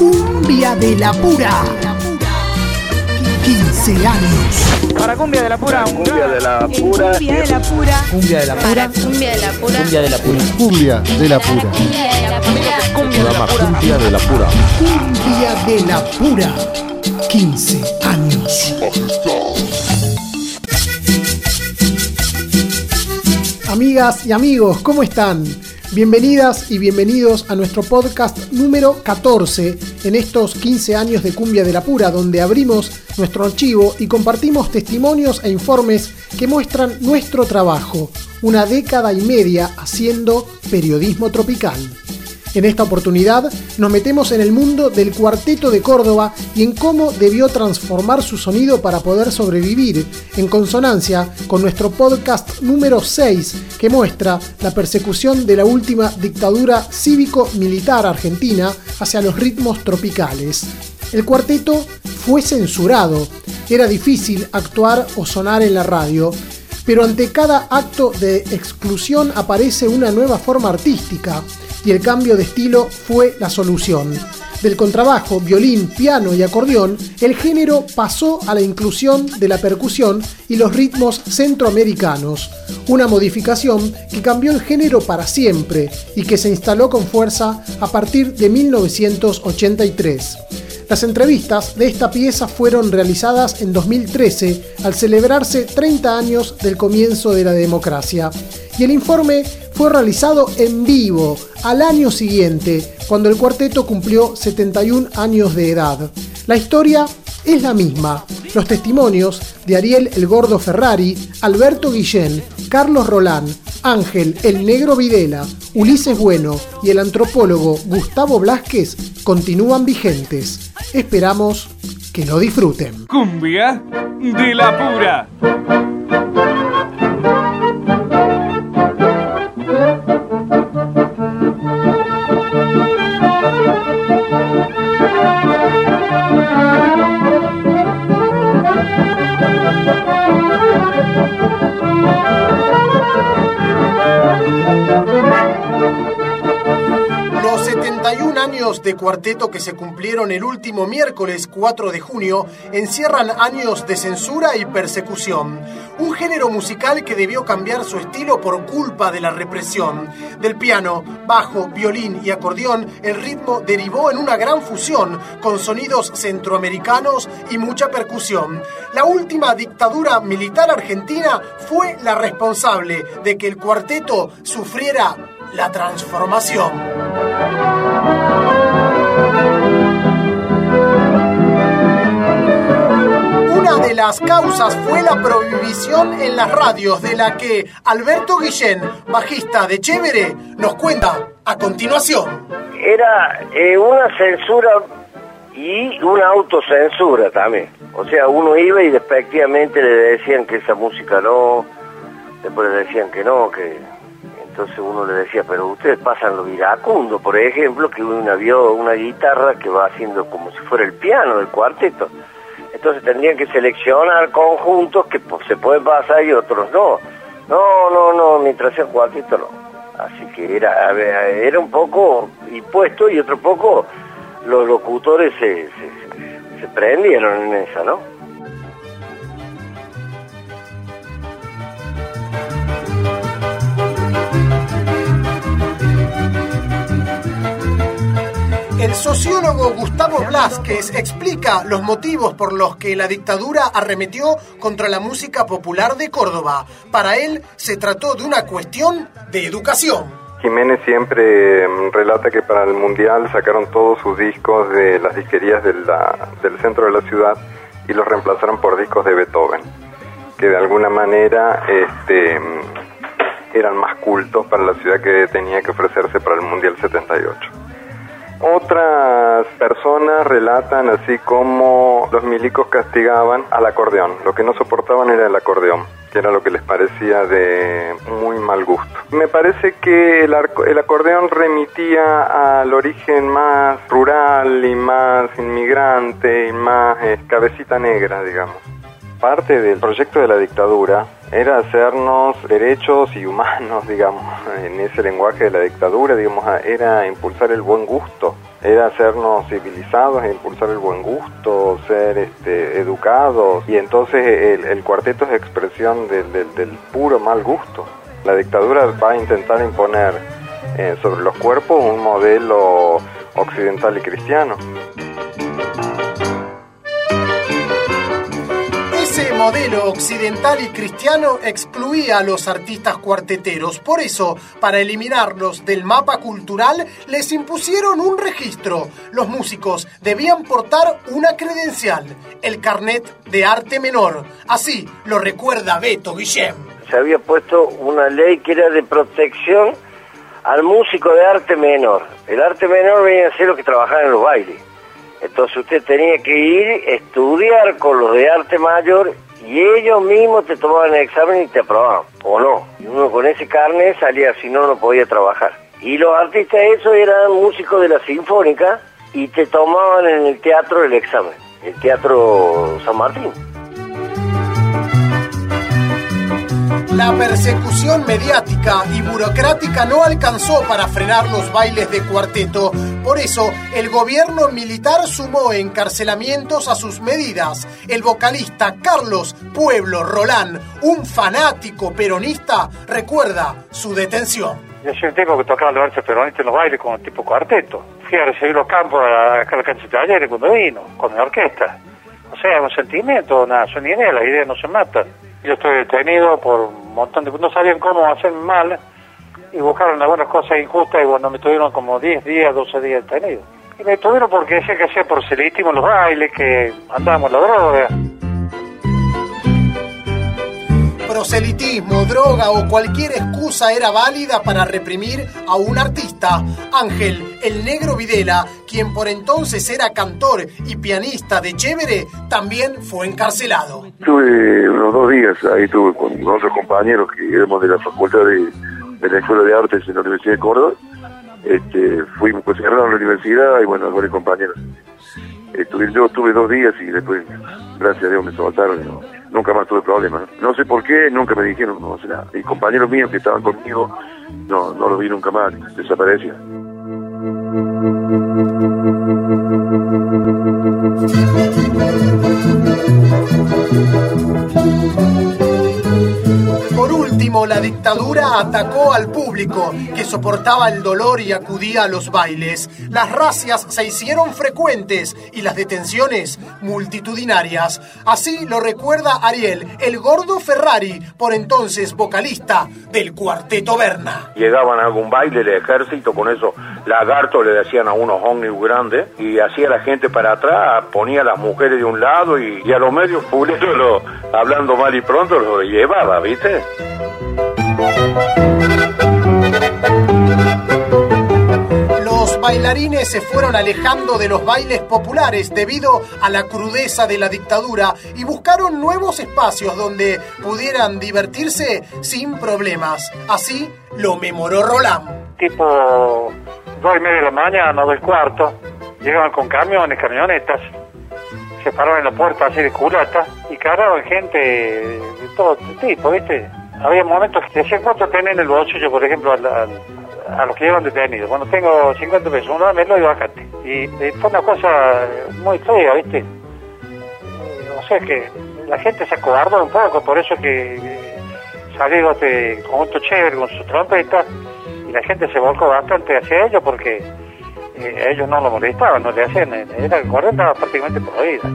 Cumbia de la Pura. 15 años. Para Cumbia de la Pura, un Cumbia de la pura. Cumbia de la pura. Cumbia de la Para pura. cumbia de la pura. Cumbia de la pura. Cumbia de la pura. Cumbia de la pura. Cumbia de la Pura. Cumbia de la pura. Cumbia de la Pura. 15 años. Amigas y amigos, ¿cómo están? Bienvenidas y bienvenidos a nuestro podcast número 14 en estos 15 años de Cumbia de la Pura, donde abrimos nuestro archivo y compartimos testimonios e informes que muestran nuestro trabajo, una década y media haciendo periodismo tropical. En esta oportunidad nos metemos en el mundo del cuarteto de Córdoba y en cómo debió transformar su sonido para poder sobrevivir, en consonancia con nuestro podcast número 6 que muestra la persecución de la última dictadura cívico-militar argentina hacia los ritmos tropicales. El cuarteto fue censurado, era difícil actuar o sonar en la radio, pero ante cada acto de exclusión aparece una nueva forma artística y el cambio de estilo fue la solución. Del contrabajo, violín, piano y acordeón, el género pasó a la inclusión de la percusión y los ritmos centroamericanos, una modificación que cambió el género para siempre y que se instaló con fuerza a partir de 1983. Las entrevistas de esta pieza fueron realizadas en 2013 al celebrarse 30 años del comienzo de la democracia y el informe fue realizado en vivo al año siguiente, cuando el cuarteto cumplió 71 años de edad. La historia es la misma. Los testimonios de Ariel el Gordo Ferrari, Alberto Guillén, Carlos Rolán, Ángel el Negro Videla, Ulises Bueno y el antropólogo Gustavo Blasquez continúan vigentes. Esperamos que lo disfruten. Cumbia de la Pura. De cuarteto que se cumplieron el último miércoles 4 de junio encierran años de censura y persecución. Un género musical que debió cambiar su estilo por culpa de la represión. Del piano, bajo, violín y acordeón, el ritmo derivó en una gran fusión con sonidos centroamericanos y mucha percusión. La última dictadura militar argentina fue la responsable de que el cuarteto sufriera la transformación. Las causas fue la prohibición en las radios, de la que Alberto Guillén, bajista de Chévere, nos cuenta a continuación. Era eh, una censura y una autocensura también. O sea, uno iba y despectivamente le decían que esa música no, después le decían que no, que entonces uno le decía, pero ustedes pasan lo iracundo, por ejemplo, que uno vio una guitarra que va haciendo como si fuera el piano del cuarteto. Entonces tendrían que seleccionar conjuntos que pues, se pueden pasar y otros no. No, no, no, mientras sea cuarteto no. Así que era, era un poco impuesto y otro poco los locutores se, se, se prendieron en esa, ¿no? El sociólogo Gustavo Blasquez explica los motivos por los que la dictadura arremetió contra la música popular de Córdoba. Para él se trató de una cuestión de educación. Jiménez siempre mm, relata que para el Mundial sacaron todos sus discos de las disquerías del centro de la ciudad y los reemplazaron por discos de Beethoven, que de alguna manera este, mm, eran más cultos para la ciudad que tenía que ofrecerse para el Mundial 78. Otras personas relatan así como los milicos castigaban al acordeón. Lo que no soportaban era el acordeón, que era lo que les parecía de muy mal gusto. Me parece que el, arco- el acordeón remitía al origen más rural y más inmigrante y más eh, cabecita negra, digamos. Parte del proyecto de la dictadura era hacernos derechos y humanos, digamos, en ese lenguaje de la dictadura, digamos, a- era impulsar el buen gusto era hacernos civilizados, impulsar el buen gusto, ser este, educados, y entonces el, cuarteto es expresión del, del, puro mal gusto. La dictadura va a intentar imponer eh, sobre los cuerpos un modelo occidental y cristiano. Modelo occidental y cristiano excluía a los artistas cuarteteros. Por eso, para eliminarlos del mapa cultural, les impusieron un registro. Los músicos debían portar una credencial, el carnet de arte menor. Así lo recuerda Beto Guillem. Se había puesto una ley que era de protección al músico de arte menor. El arte menor venía a ser lo que trabajaba en los bailes. Entonces usted tenía que ir, estudiar con los de arte mayor y ellos mismos te tomaban el examen y te aprobaban, o no. Y uno con ese carnet salía, si no, no podía trabajar. Y los artistas esos eran músicos de la Sinfónica y te tomaban en el teatro el examen, el Teatro San Martín. La persecución mediática y burocrática no alcanzó para frenar los bailes de cuarteto. Por eso, el gobierno militar sumó encarcelamientos a sus medidas. El vocalista Carlos Pueblo Rolán, un fanático peronista, recuerda su detención. Yo soy un tipo que tocaba los versos peronistas en los bailes con tipo cuarteto. Fui a recibir los campos a la cancha de talleres cuando vino, con la orquesta. O sea, un sentimiento, una, son ideas, las ideas no se matan. Yo estoy detenido por montón de... No sabían cómo hacerme mal y buscaron algunas cosas injustas y bueno, me tuvieron como 10 días, 12 días detenido. Y me tuvieron porque decía que hacía proselitismo en los bailes, que andábamos la droga proselitismo, droga o cualquier excusa era válida para reprimir a un artista. Ángel, el negro Videla, quien por entonces era cantor y pianista de Chévere, también fue encarcelado. Tuve unos dos días ahí, tuve con otros compañeros que éramos de la Facultad de, la Escuela de Artes en la Universidad de Córdoba. Este, fuimos, pues cerraron la universidad y bueno, con compañeros. Estuve, yo tuve dos días y después, gracias a Dios, me soltaron. Y nunca más tuve problemas. ¿no? sé por qué, nunca me dijeron, no sé nada. Y compañeros míos que estaban conmigo, no, no los vi nunca más, desaparecían. La dictadura atacó al público que soportaba el dolor y acudía a los bailes. Las racias se hicieron frecuentes y las detenciones multitudinarias. Así lo recuerda Ariel, el gordo Ferrari, por entonces vocalista del Cuarteto Berna. Llegaban a algún baile del ejército, con eso lagarto le decían a unos ómnibus grandes y hacía la gente para atrás, ponía a las mujeres de un lado y, a los medios públicos, hablando mal y pronto, lo llevaba, ¿viste? Los bailarines se fueron alejando de los bailes populares debido a la crudeza de la dictadura y buscaron nuevos espacios donde pudieran divertirse sin problemas. Así lo memoró Roland. Tipo dos y media de la mañana, del cuarto, llegaban con camiones, camionetas, se pararon en la puerta así de culata y cargaban gente de todo tipo, ¿viste? Había momentos que decían cuánto tenés en el bolsillo, por ejemplo, a los que llevan detenidos. Cuando tengo 50 pesos, uno dámelo y bájate. Y, fue una cosa muy fea, ¿viste? O sea que la gente se acobardó un poco, por eso que eh, salió este conjunto chévere con su trompeta y la gente se volcó bastante hacia ellos porque eh, ellos no lo molestaban, no le hacían, era el estaba prácticamente prohibida.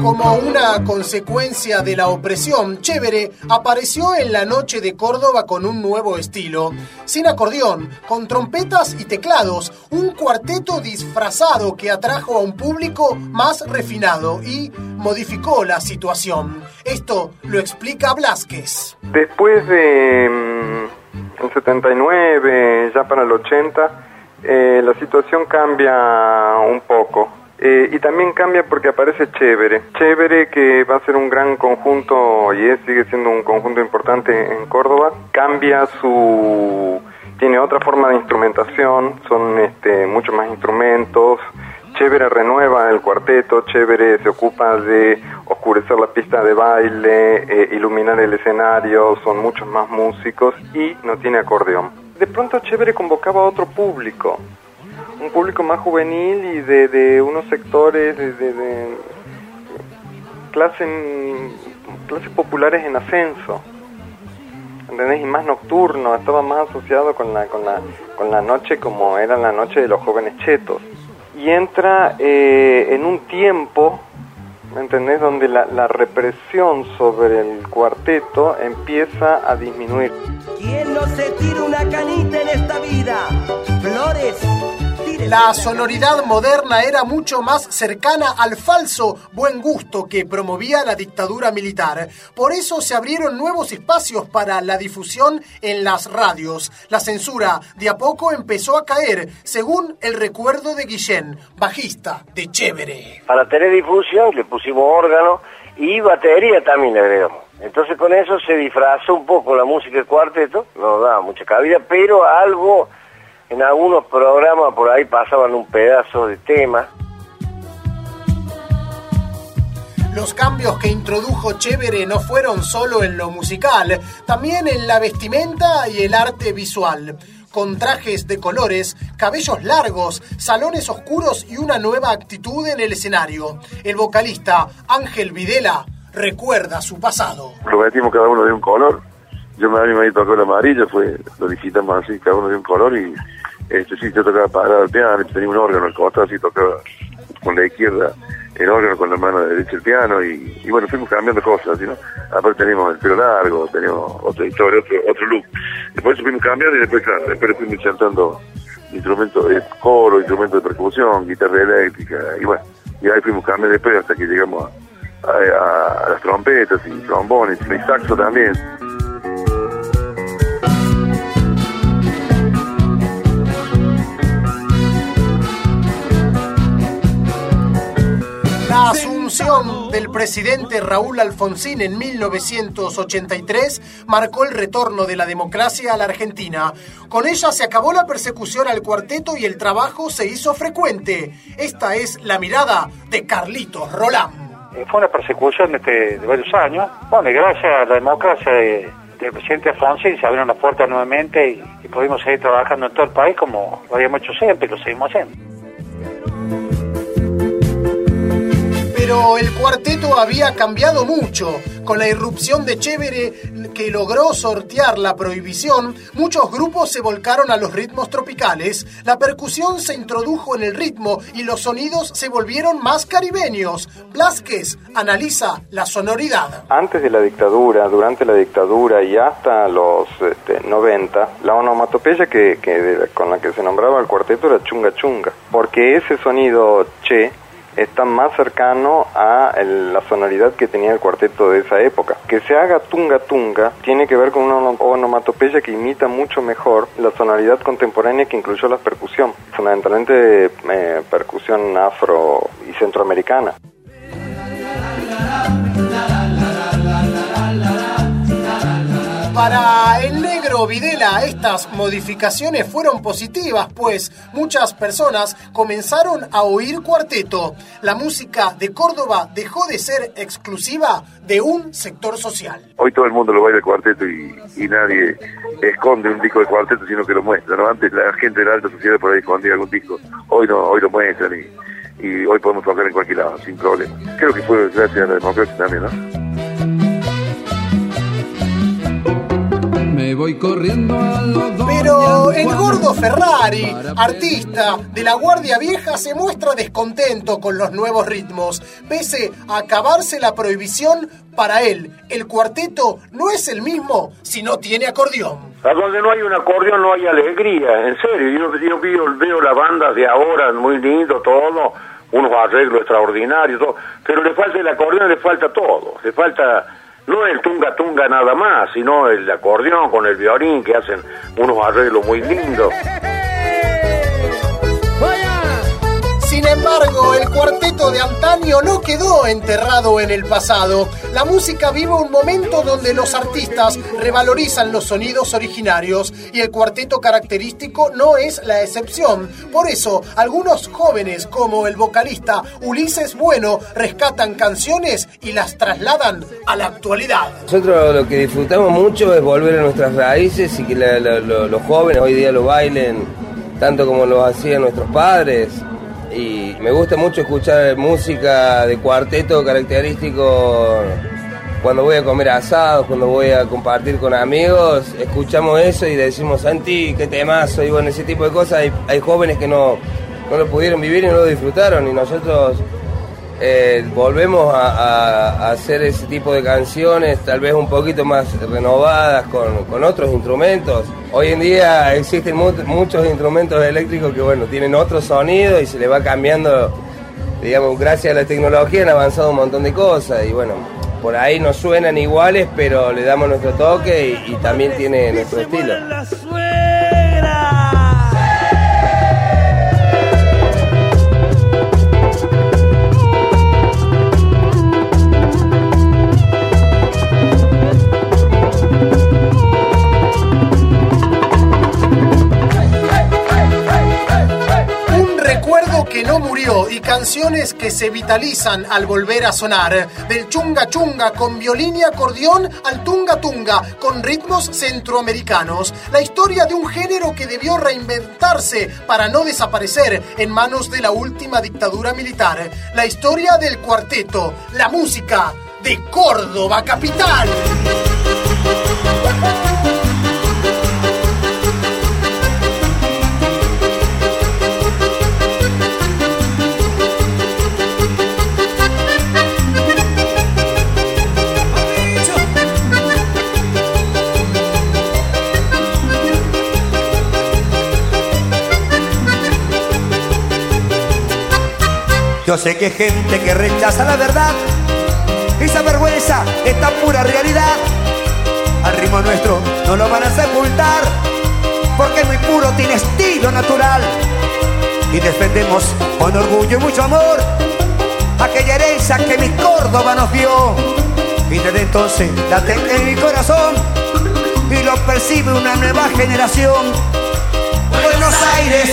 Como una consecuencia de la opresión, Chévere apareció en la noche de Córdoba con un nuevo estilo. Sin acordeón, con trompetas y teclados, un cuarteto disfrazado que atrajo a un público más refinado y modificó la situación. Esto lo explica Blasquez. Después de mm, el 79, ya para el 80, eh, la situación cambia un poco eh, y también cambia porque aparece Chévere. Chévere que va a ser un gran conjunto y es, sigue siendo un conjunto importante en Córdoba. Cambia su... tiene otra forma de instrumentación, son este, muchos más instrumentos. Chévere renueva el cuarteto, Chévere se ocupa de oscurecer la pista de baile, eh, iluminar el escenario, son muchos más músicos y no tiene acordeón. De pronto Chévere convocaba a otro público, un público más juvenil y de, unos sectores de, de, clase, clases populares en ascenso. ¿entendés? Y más nocturno, estaba más asociado con la, con la, con la noche como era la noche de los jóvenes chetos. Y entra eh, en un tiempo, ¿me entendés?, donde la, la represión sobre el cuarteto empieza a disminuir. ¿Quién no se tira una canita en esta vida? La sonoridad moderna era mucho más cercana al falso buen gusto que promovía la dictadura militar. Por eso se abrieron nuevos espacios para la difusión en las radios. La censura de a poco empezó a caer, según el recuerdo de Guillén, bajista de Chévere. Para tener difusión le pusimos órgano y batería también le agregamos. Entonces con eso se disfrazó un poco la música del cuarteto, no daba mucha cabida, pero algo, en algunos programas por ahí pasaban un pedazo de tema. Los cambios que introdujo Chévere no fueron solo en lo musical, también en la vestimenta y el arte visual. Con trajes de colores, cabellos largos, salones oscuros y una nueva actitud en el escenario. El vocalista Ángel Videla recuerda su pasado. Lo metimos cada uno de un color. Yo me, a mí me tocó el amarillo, fue, lo visitamos así, cada uno de un color y este sí, yo tocaba parado el piano, tenía un órgano al costado, así tocaba con la izquierda el órgano, con la mano derecha el piano y, y bueno, fuimos cambiando cosas, ¿sí, ¿no? Aparte teníamos el pelo largo, teníamos otra historia, otro, otro look. Después fuimos cambiando y después, claro, después fuimos cantando instrumentos de coro, instrumentos de percusión, guitarra eléctrica y bueno, y ahí fuimos cambiando después hasta que llegamos a, a- a las trompetas y trombones y saxo también. Asunción del presidente Raúl Alfonsín en 1983 marcó el retorno de la democracia a la Argentina. Con ella se acabó la persecución al cuarteto y el trabajo se hizo frecuente. Esta es la mirada de Carlitos Roland. Eh, Fue una persecución este, de varios años. Bueno, y gracias a la democracia de- del presidente Alfonsín se abrieron las puertas nuevamente y, y pudimos seguir trabajando en todo el país como lo habíamos hecho siempre y lo seguimos haciendo. Pero el cuarteto había cambiado mucho. Con la irrupción de Chévere que logró sortear la prohibición, muchos grupos se volcaron a los ritmos tropicales, la percusión se introdujo en el ritmo y los sonidos se volvieron más caribeños. Blasquez analiza la sonoridad. Antes de la dictadura, durante la dictadura y hasta los este, 90, la onomatopeya que, con la que se nombraba el cuarteto era chunga chunga, porque ese sonido che está más cercano a el- la sonoridad que tenía el cuarteto de esa época. Que se haga tunga tunga tiene que ver con una ono- onomatopeya que imita mucho mejor la sonoridad contemporánea que incluyó la percusión, fundamentalmente eh, percusión afro y centroamericana. Para el negro Videla, estas modificaciones fueron positivas, pues muchas personas comenzaron a oír cuarteto. La música de Córdoba dejó de ser exclusiva de un sector social. Hoy todo el mundo lo baila el cuarteto y, nadie esconde un disco de cuarteto, sino que lo muestra. Antes la gente de la alta sociedad por ahí escondía algún disco, hoy no, hoy lo muestran y, y hoy podemos tocar en cualquier lado, sin problema. Creo que fue gracias a la democracia también, ¿no? Me voy corriendo a los dos. Pero el gordo Ferrari, artista de la Guardia Vieja, se muestra descontento con los nuevos ritmos. Pese a acabarse la prohibición, para él, el cuarteto no es el mismo si no tiene acordeón. A donde no hay un acordeón no hay alegría, en serio. Yo, yo veo, veo las bandas de ahora, muy lindo todo, unos arreglos extraordinarios, todo, pero le falta el acordeón, le falta todo. Le falta no el tunga tunga nada más, sino el acordeón con el violín que hacen unos arreglos muy lindos. Sin embargo, el cuarteto de antaño no quedó enterrado en el pasado. La música vive un momento donde los artistas revalorizan los sonidos originarios y el cuarteto característico no es la excepción. Por eso, algunos jóvenes como el vocalista Ulises Bueno rescatan canciones y las trasladan a la actualidad. Nosotros lo que disfrutamos mucho es volver a nuestras raíces y que los jóvenes hoy día lo bailen tanto como lo hacían nuestros padres. Y me gusta mucho escuchar música de cuarteto característico cuando voy a comer asados, cuando voy a compartir con amigos, escuchamos eso y decimos, Santi, qué temazo, y bueno, ese tipo de cosas. Hay, hay jóvenes que no, no lo pudieron vivir y no lo disfrutaron, y nosotros eh, volvemos a, hacer ese tipo de canciones, tal vez un poquito más renovadas, con, con otros instrumentos. Hoy en día existen mu- muchos instrumentos eléctricos que, bueno, tienen otro sonido y se le va cambiando, digamos, gracias a la tecnología han avanzado un montón de cosas y, bueno, por ahí no suenan iguales, pero le damos nuestro toque y también tiene nuestro estilo. Que se vitalizan al volver a sonar. Del chunga chunga con violín y acordeón al tunga tunga con ritmos centroamericanos. La historia de un género que debió reinventarse para no desaparecer en manos de la última dictadura militar. La historia del cuarteto, la música de Córdoba Capital. Sé que gente que rechaza la verdad. Esa vergüenza, esta pura realidad. Al ritmo nuestro no lo van a sepultar Porque es muy puro, tiene estilo natural. Y defendemos con orgullo y mucho amor Aquella herencia que mi Córdoba nos dio. Y desde entonces la tengo en mi corazón Y lo percibe una nueva generación. Buenos Aires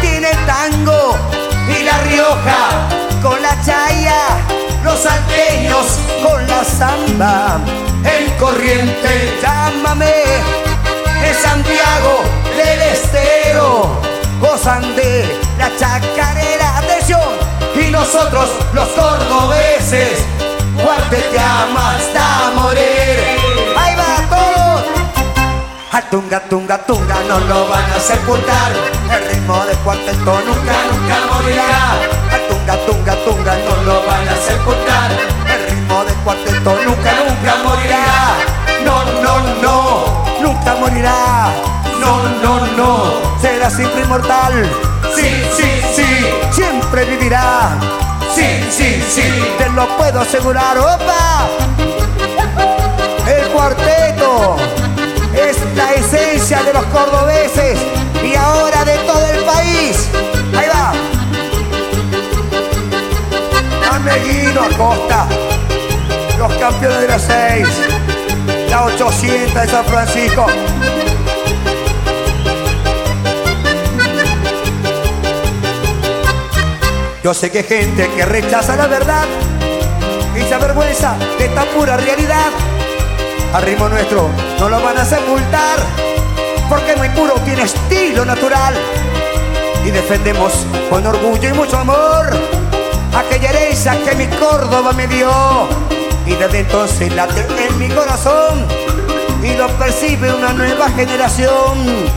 tiene tango y La Rioja con la chaya, los salteños con la samba, el corriente, llámame, en Santiago del Estero, gozan de la chacarera, atención, y nosotros los cordobeses, cuarteteamos hasta morir. Al tunga, tunga, tunga no lo van a sepultar. El ritmo de cuarteto nunca, nunca morirá. Al tunga, tunga, tunga no lo van a sepultar. El ritmo de cuarteto nunca, nunca morirá. No, no, no, nunca morirá. No, no, no, será siempre inmortal. Sí, sí, sí, siempre vivirá. Sí, sí, sí, te lo puedo asegurar. ¡Opa! El cuarteto de los cordobeses y ahora de todo el país. Ahí va. Ameguino Acosta, los campeones de la 6, la 800 de San Francisco. Yo sé que hay gente que rechaza la verdad y se avergüenza de esta pura realidad. Al ritmo nuestro no lo van a sepultar porque muy puro tiene estilo natural. Y defendemos con orgullo y mucho amor aquella herencia que mi Córdoba me dio. Y desde entonces late en mi corazón y lo percibe una nueva generación.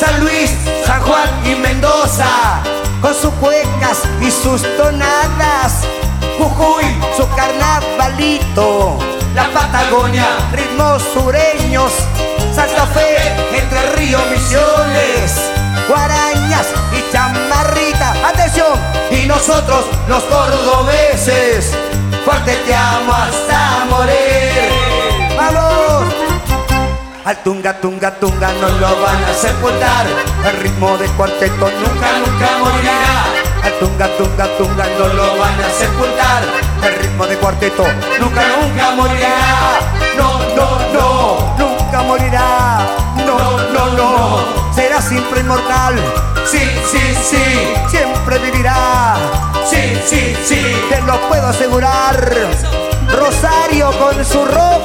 San Luis, San Juan y Mendoza con sus cuecas y sus tonadas. Jujuy, su carnavalito la Patagonia, ritmos sureños, Santa Fe, Entre Ríos, Misiones, Guarañas y Chamarrita. Atención, y nosotros los cordobeses, cuarteteamos hasta morir. ¡Vamos! Al tunga, tunga, tunga no lo van a sepultar. El ritmo de cuarteto nunca, nunca morirá. Al tunga, tunga, tunga no lo van a sepultar. El ritmo de cuarteto nunca, nunca morirá. No, no, no, morirá. No, no, no, será siempre inmortal. Sí, sí, sí, siempre vivirá. Sí, sí, sí, te lo puedo asegurar. Rosario con su rock,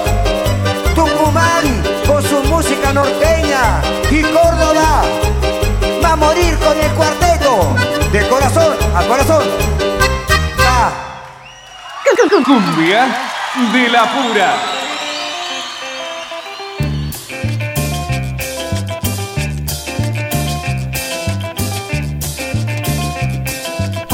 Tucumán con su música norteña y Córdoba va a morir con el cuarteto de corazón a corazón. Ah. Cumbia de la pura.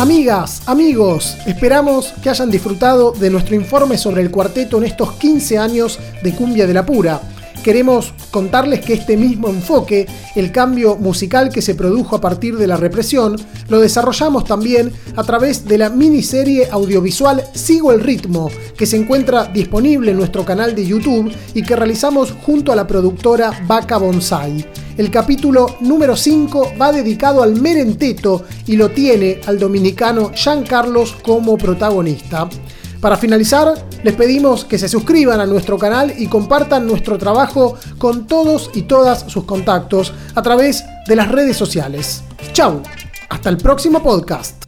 Amigas, amigos, esperamos que hayan disfrutado de nuestro informe sobre el cuarteto en estos 15 años de Cumbia de la Pura. Queremos contarles que este mismo enfoque, el cambio musical que se produjo a partir de la represión, lo desarrollamos también a través de la miniserie audiovisual Sigo el ritmo, que se encuentra disponible en nuestro canal de YouTube y que realizamos junto a la productora Vaca Bonsai. El capítulo número 5 va dedicado al merenteto y lo tiene al dominicano Jean Carlos como protagonista. Para finalizar, les pedimos que se suscriban a nuestro canal y compartan nuestro trabajo con todos y todas sus contactos a través de las redes sociales. Chau, hasta el próximo podcast.